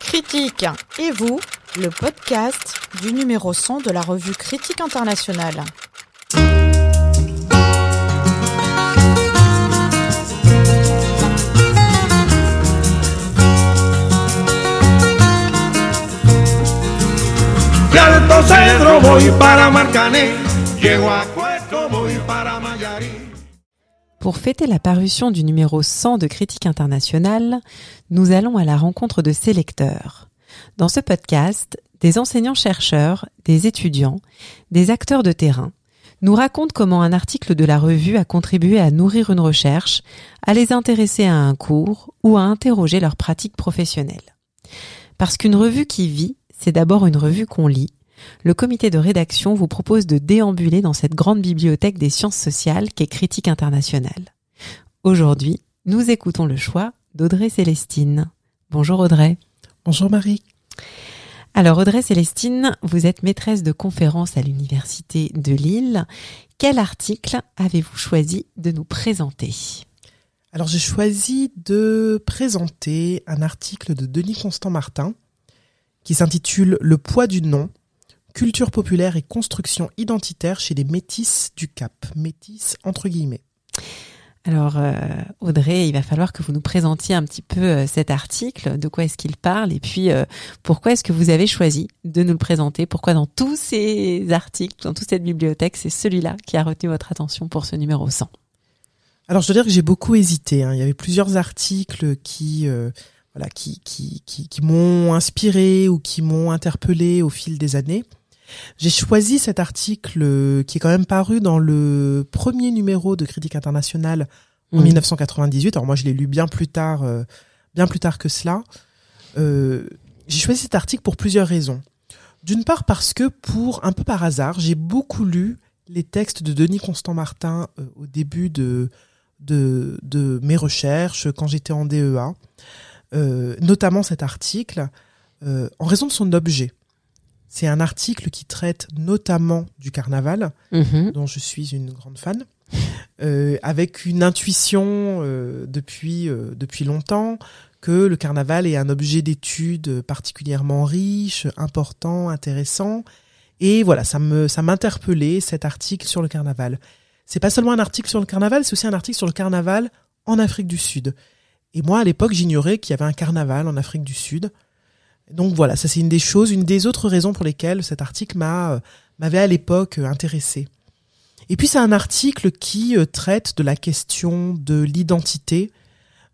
Critique et vous, le podcast du numéro 100 de la revue Critique internationale. Pour fêter la parution du numéro 100 de Critique internationale, nous allons à la rencontre de ses lecteurs. Dans ce podcast, des enseignants-chercheurs, des étudiants, des acteurs de terrain nous racontent comment un article de la revue a contribué à nourrir une recherche, à les intéresser à un cours ou à interroger leur pratique professionnelle. Parce qu'une revue qui vit, c'est d'abord une revue qu'on lit, le comité de rédaction vous propose de déambuler dans cette grande bibliothèque des sciences sociales qu'est Critique internationale. Aujourd'hui, nous écoutons le choix d'Audrey Célestine. Bonjour Audrey. Bonjour Marie. Alors Audrey Célestine, vous êtes maîtresse de conférence à l'Université de Lille. Quel article avez-vous choisi de nous présenter? Alors j'ai choisi de présenter un article de Denis Constant Martin qui s'intitule Le poids du nom, culture populaire et construction identitaire chez les métis du Cap. Métis entre guillemets. Alors euh, Audrey, il va falloir que vous nous présentiez un petit peu euh, cet article, de quoi est-ce qu'il parle et puis euh, pourquoi est-ce que vous avez choisi de nous le présenter, pourquoi dans tous ces articles, dans toute cette bibliothèque, c'est celui-là qui a retenu votre attention pour ce numéro 100. Alors je dois dire que j'ai beaucoup hésité, hein. il y avait plusieurs articles qui voilà qui qui, qui, qui m'ont inspiré ou qui m'ont interpellé au fil des années. J'ai choisi cet article euh, qui est quand même paru dans le premier numéro de Critique internationale en 1998. Mmh. Alors moi, je l'ai lu bien plus tard, euh, bien plus tard que cela. Euh, j'ai choisi cet article pour plusieurs raisons. D'une part parce que, pour un peu par hasard, j'ai beaucoup lu les textes de Denis Constant Martin au début de, de, de mes recherches quand j'étais en DEA, notamment cet article, en raison de son objet. C'est un article qui traite notamment du carnaval, mhm. dont je suis une grande fan, euh, avec une intuition euh, depuis euh, depuis longtemps que le carnaval est un objet d'étude particulièrement riche, important, intéressant. Et voilà, ça me ça m'interpellait cet article sur le carnaval. C'est pas seulement un article sur le carnaval, c'est aussi un article sur le carnaval en Afrique du Sud. Et moi, à l'époque, j'ignorais qu'il y avait un carnaval en Afrique du Sud. Donc voilà, ça c'est une des choses, une des autres raisons pour lesquelles cet article m'a euh, m'avait à l'époque euh, intéressé. Et puis c'est un article qui euh, traite de la question de l'identité,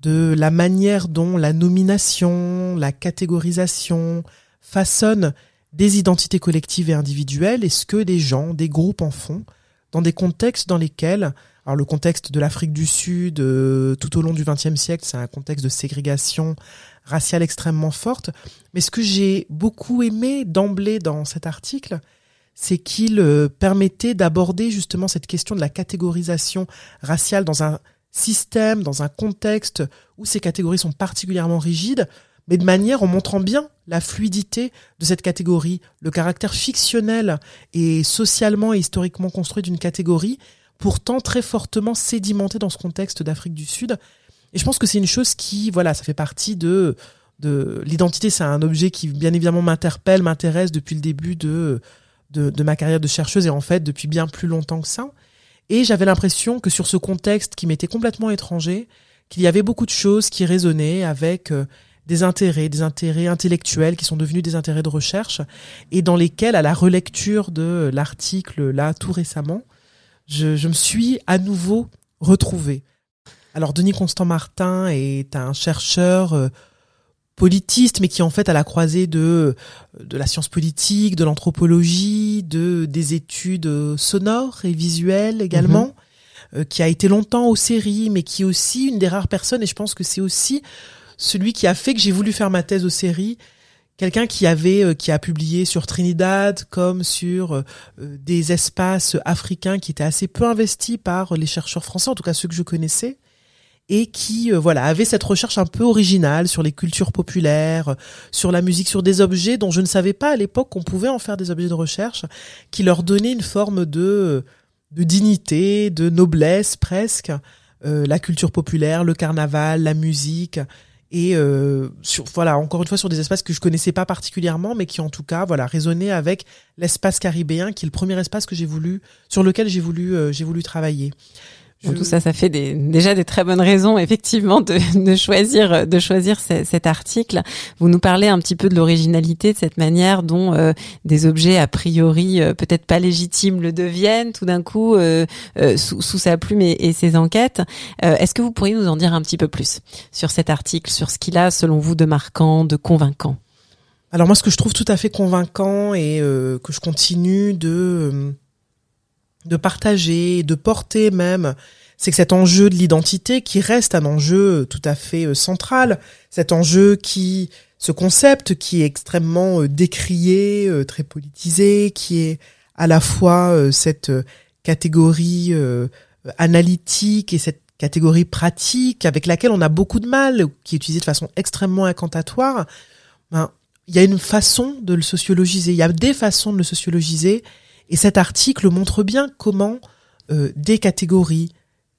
de la manière dont la nomination, la catégorisation façonne des identités collectives et individuelles et ce que des gens, des groupes en font dans des contextes dans lesquels alors le contexte de l'Afrique du Sud tout au long du XXe siècle, c'est un contexte de ségrégation raciale extrêmement forte. Mais ce que j'ai beaucoup aimé d'emblée dans cet article, c'est qu'il euh, permettait d'aborder justement cette question de la catégorisation raciale dans un système, dans un contexte où ces catégories sont particulièrement rigides, mais de manière en montrant bien la fluidité de cette catégorie, le caractère fictionnel et socialement et historiquement construit d'une catégorie, pourtant très fortement sédimentée dans ce contexte d'Afrique du Sud, et je pense que c'est une chose qui, voilà, ça fait partie de de l'identité. C'est un objet qui, bien évidemment, m'interpelle, m'intéresse depuis le début de, de, de ma carrière de chercheuse et en fait depuis bien plus longtemps que ça. Et j'avais l'impression que sur ce contexte qui m'était complètement étranger, qu'il y avait beaucoup de choses qui résonnaient avec euh, des intérêts, des intérêts intellectuels qui sont devenus des intérêts de recherche et dans lesquels, à la relecture de l'article là tout récemment, je, je me suis à nouveau retrouvée. Alors Denis Constant Martin est un chercheur euh, politiste, mais qui en fait à la croisée de de la science politique, de l'anthropologie, de des études sonores et visuelles également, mhm. euh, qui a été longtemps aux séries, mais qui est aussi une des rares personnes, et je pense que c'est aussi celui qui a fait que j'ai voulu faire ma thèse aux séries. Quelqu'un qui avait, euh, qui a publié sur Trinidad comme sur des espaces africains qui étaient assez peu investis par les chercheurs français, en tout cas ceux que je connaissais et qui euh, voilà avait cette recherche un peu originale sur les cultures populaires, sur la musique, sur des objets dont je ne savais pas à l'époque qu'on pouvait en faire des objets de recherche, qui leur donnaient une forme de de dignité, de noblesse presque. Euh, la culture populaire, le carnaval, la musique, et euh, sur voilà encore une fois sur des espaces que je connaissais pas particulièrement mais qui en tout cas voilà résonnaient avec l'espace caribéen qui est le premier espace que j'ai voulu sur lequel j'ai voulu euh, j'ai voulu travailler je... Tout ça, ça fait des, déjà des très bonnes raisons, effectivement, de, de choisir, de choisir cet article. Vous nous parlez un petit peu de l'originalité de cette manière dont euh, des objets a priori euh, peut-être pas légitimes le deviennent tout d'un coup euh, sous, sous, sa plume et, et ses enquêtes. Est-ce que vous pourriez nous en dire un petit peu plus sur cet article, sur ce qu'il a, selon vous, de marquant, de convaincant? Alors moi, ce que je trouve tout à fait convaincant et que je continue de de partager, de porter même, c'est que cet enjeu de l'identité qui reste un enjeu tout à fait euh, central, cet enjeu qui, ce concept qui est extrêmement euh, décrié, euh, très politisé, qui est à la fois cette catégorie analytique et cette catégorie pratique avec laquelle on a beaucoup de mal, qui est utilisée de façon extrêmement incantatoire, ben, il y a une façon de le sociologiser, il y a des façons de le sociologiser, et cet article montre bien comment euh, des catégories,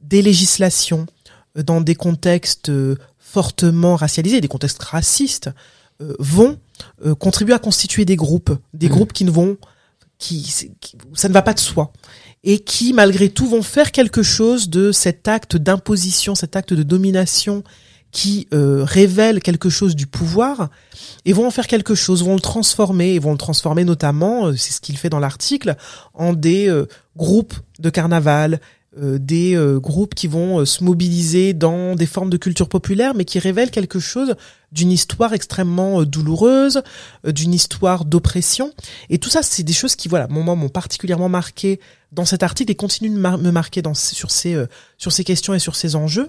des législations, euh, dans des contextes euh, fortement racialisés, des contextes racistes, vont contribuer à constituer des groupes, des mmh. groupes qui ne vont, qui, ça ne va pas de soi, et qui malgré tout vont faire quelque chose de cet acte d'imposition, cet acte de domination qui euh, révèlent quelque chose du pouvoir et vont en faire quelque chose, vont le transformer et vont le transformer notamment, euh, c'est ce qu'il fait dans l'article, en des euh, groupes de carnaval, euh, des groupes qui vont se mobiliser dans des formes de culture populaire, mais qui révèlent quelque chose d'une histoire extrêmement douloureuse, d'une histoire d'oppression. Et tout ça, c'est des choses qui, voilà, moi, m'ont particulièrement marqué dans cet article et continuent de me marquer dans, sur ces sur ces questions et sur ces enjeux.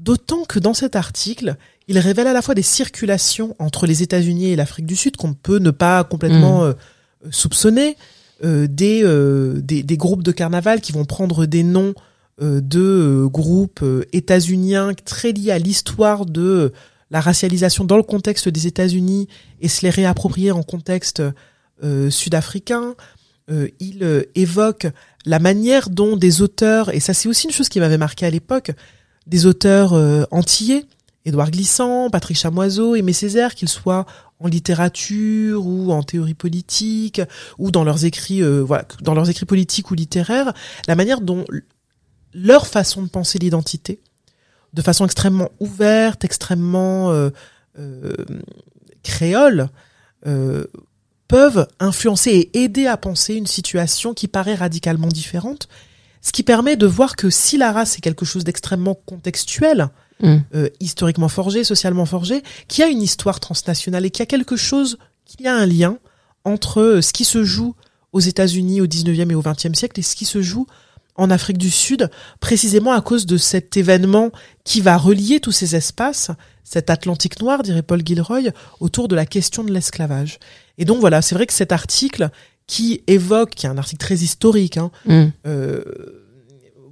D'autant que dans cet article, il révèle à la fois des circulations entre les États-Unis et l'Afrique du Sud qu'on peut ne pas complètement mm. euh, soupçonner, euh, des, euh, des, des, groupes de carnaval qui vont prendre des noms de groupes états-uniens très liés à l'histoire de la racialisation dans le contexte des États-Unis et se les réapproprier en contexte sud-africain. il évoque la manière dont des auteurs, et ça c'est aussi une chose qui m'avait marqué à l'époque, des auteurs euh, antillais, Édouard Glissant, Patrick Chamoiseau, Aimé Césaire, qu'ils soient en littérature ou en théorie politique ou dans leurs écrits euh, voilà dans leurs écrits politiques ou littéraires la manière dont leur façon de penser l'identité de façon extrêmement ouverte extrêmement euh, créole peuvent influencer et aider à penser une situation qui paraît radicalement différente ce qui permet de voir que si la race est quelque chose d'extrêmement contextuel, mm. euh, historiquement forgé, socialement forgé, qui a une histoire transnationale et qui a quelque chose, qu'il y a un lien entre euh, ce qui se joue aux États-Unis au 19e et au 20e siècle et ce qui se joue en Afrique du Sud, précisément à cause de cet événement qui va relier tous ces espaces, cet Atlantique noir, dirait Paul Gilroy, autour de la question de l'esclavage. Et donc voilà, c'est vrai que cet article, qui évoque, qui est un article très historique, hein, mm. euh,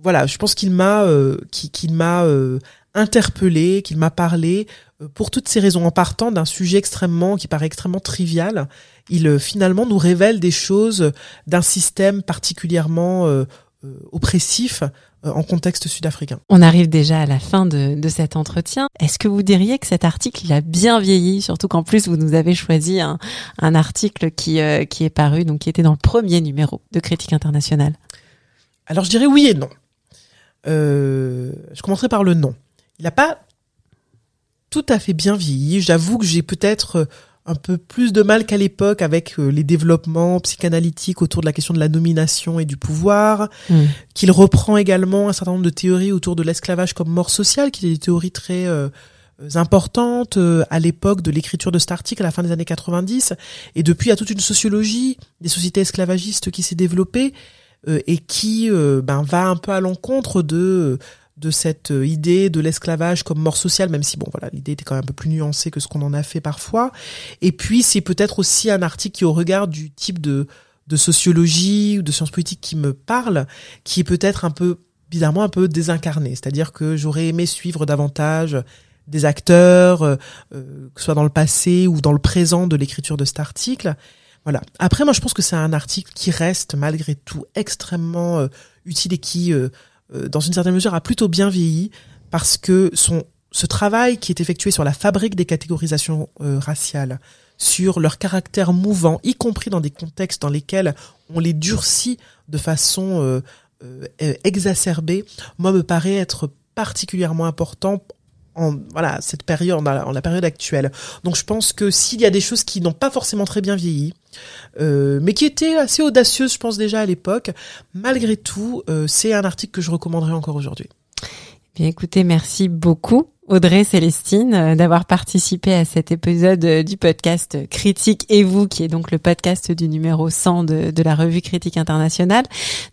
voilà, je pense qu'il m'a, euh, qu'il m'a euh, interpellé, qu'il m'a parlé euh, pour toutes ces raisons. En partant d'un sujet extrêmement, qui paraît extrêmement trivial, il finalement nous révèle des choses d'un système particulièrement oppressif en contexte sud-africain. On arrive déjà à la fin de, de cet entretien. Est-ce que vous diriez que cet article il a bien vieilli, surtout qu'en plus vous nous avez choisi un, un article qui euh, qui est paru, donc qui était dans le premier numéro de Critique internationale? Alors je dirais oui et non. Euh, je commencerai par le non. Il n'a pas tout à fait bien vieilli. J'avoue que j'ai peut-être un peu plus de mal qu'à l'époque avec euh, les développements psychanalytiques autour de la question de la domination et du pouvoir, hmm. qu'il reprend également un certain nombre de théories autour de l'esclavage comme mort sociale, qui est des théories très euh, importantes euh, à l'époque de l'écriture de cet article à la fin des années 90, et depuis il y a toute une sociologie des sociétés esclavagistes qui s'est développée et qui ben, va un peu à l'encontre de de cette euh, idée de l'esclavage comme mort sociale, même si bon voilà l'idée était quand même un peu plus nuancée que ce qu'on en a fait parfois. Et puis c'est peut-être aussi un article qui au regard du type de de sociologie ou de sciences politiques qui me parle, qui est peut-être un peu bizarrement un peu désincarné. C'est-à-dire que j'aurais aimé suivre davantage des acteurs, euh, euh, que ce soit dans le passé ou dans le présent de l'écriture de cet article. Voilà. Après, moi, je pense que c'est un article qui reste malgré tout extrêmement utile et qui euh, dans une certaine mesure, a plutôt bien vieilli parce que son ce travail qui est effectué sur la fabrique des catégorisations euh, raciales, sur leur caractère mouvant, y compris dans des contextes dans lesquels on les durcit de façon euh, euh, exacerbée, moi me paraît être particulièrement important en voilà cette période, en la, période actuelle. Donc je pense que s'il y a des choses qui n'ont pas forcément très bien vieilli, euh, mais qui étaient assez audacieuses, je pense déjà à l'époque, malgré tout, euh, c'est un article que je recommanderais encore aujourd'hui. Bien écoutez, merci beaucoup Audrey Célestine euh, d'avoir participé à cet épisode euh, du podcast Critique et vous, qui est donc le podcast du numéro 100 de, de la revue Critique internationale.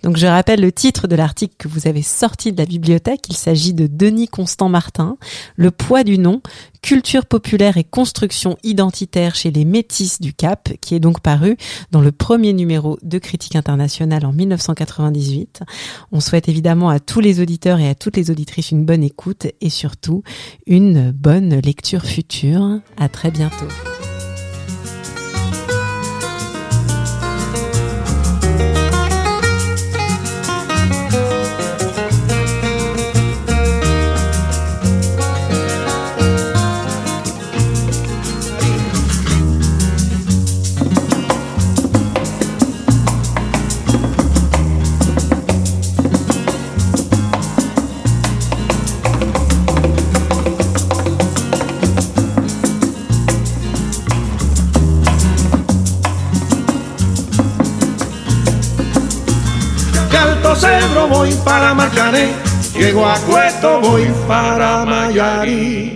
Donc je rappelle le titre de l'article que vous avez sorti de la bibliothèque. Il s'agit de Denis Constant Martin, Le poids du nom, culture populaire et construction identitaire chez les métis du Cap, qui est donc paru dans le premier numéro de Critique internationale en 1998. On souhaite évidemment à tous les auditeurs et à toutes les auditrices une bonne écoute et surtout une bonne lecture future. À très bientôt. Voy para Macané, llego a Cueto voy para Mayarí.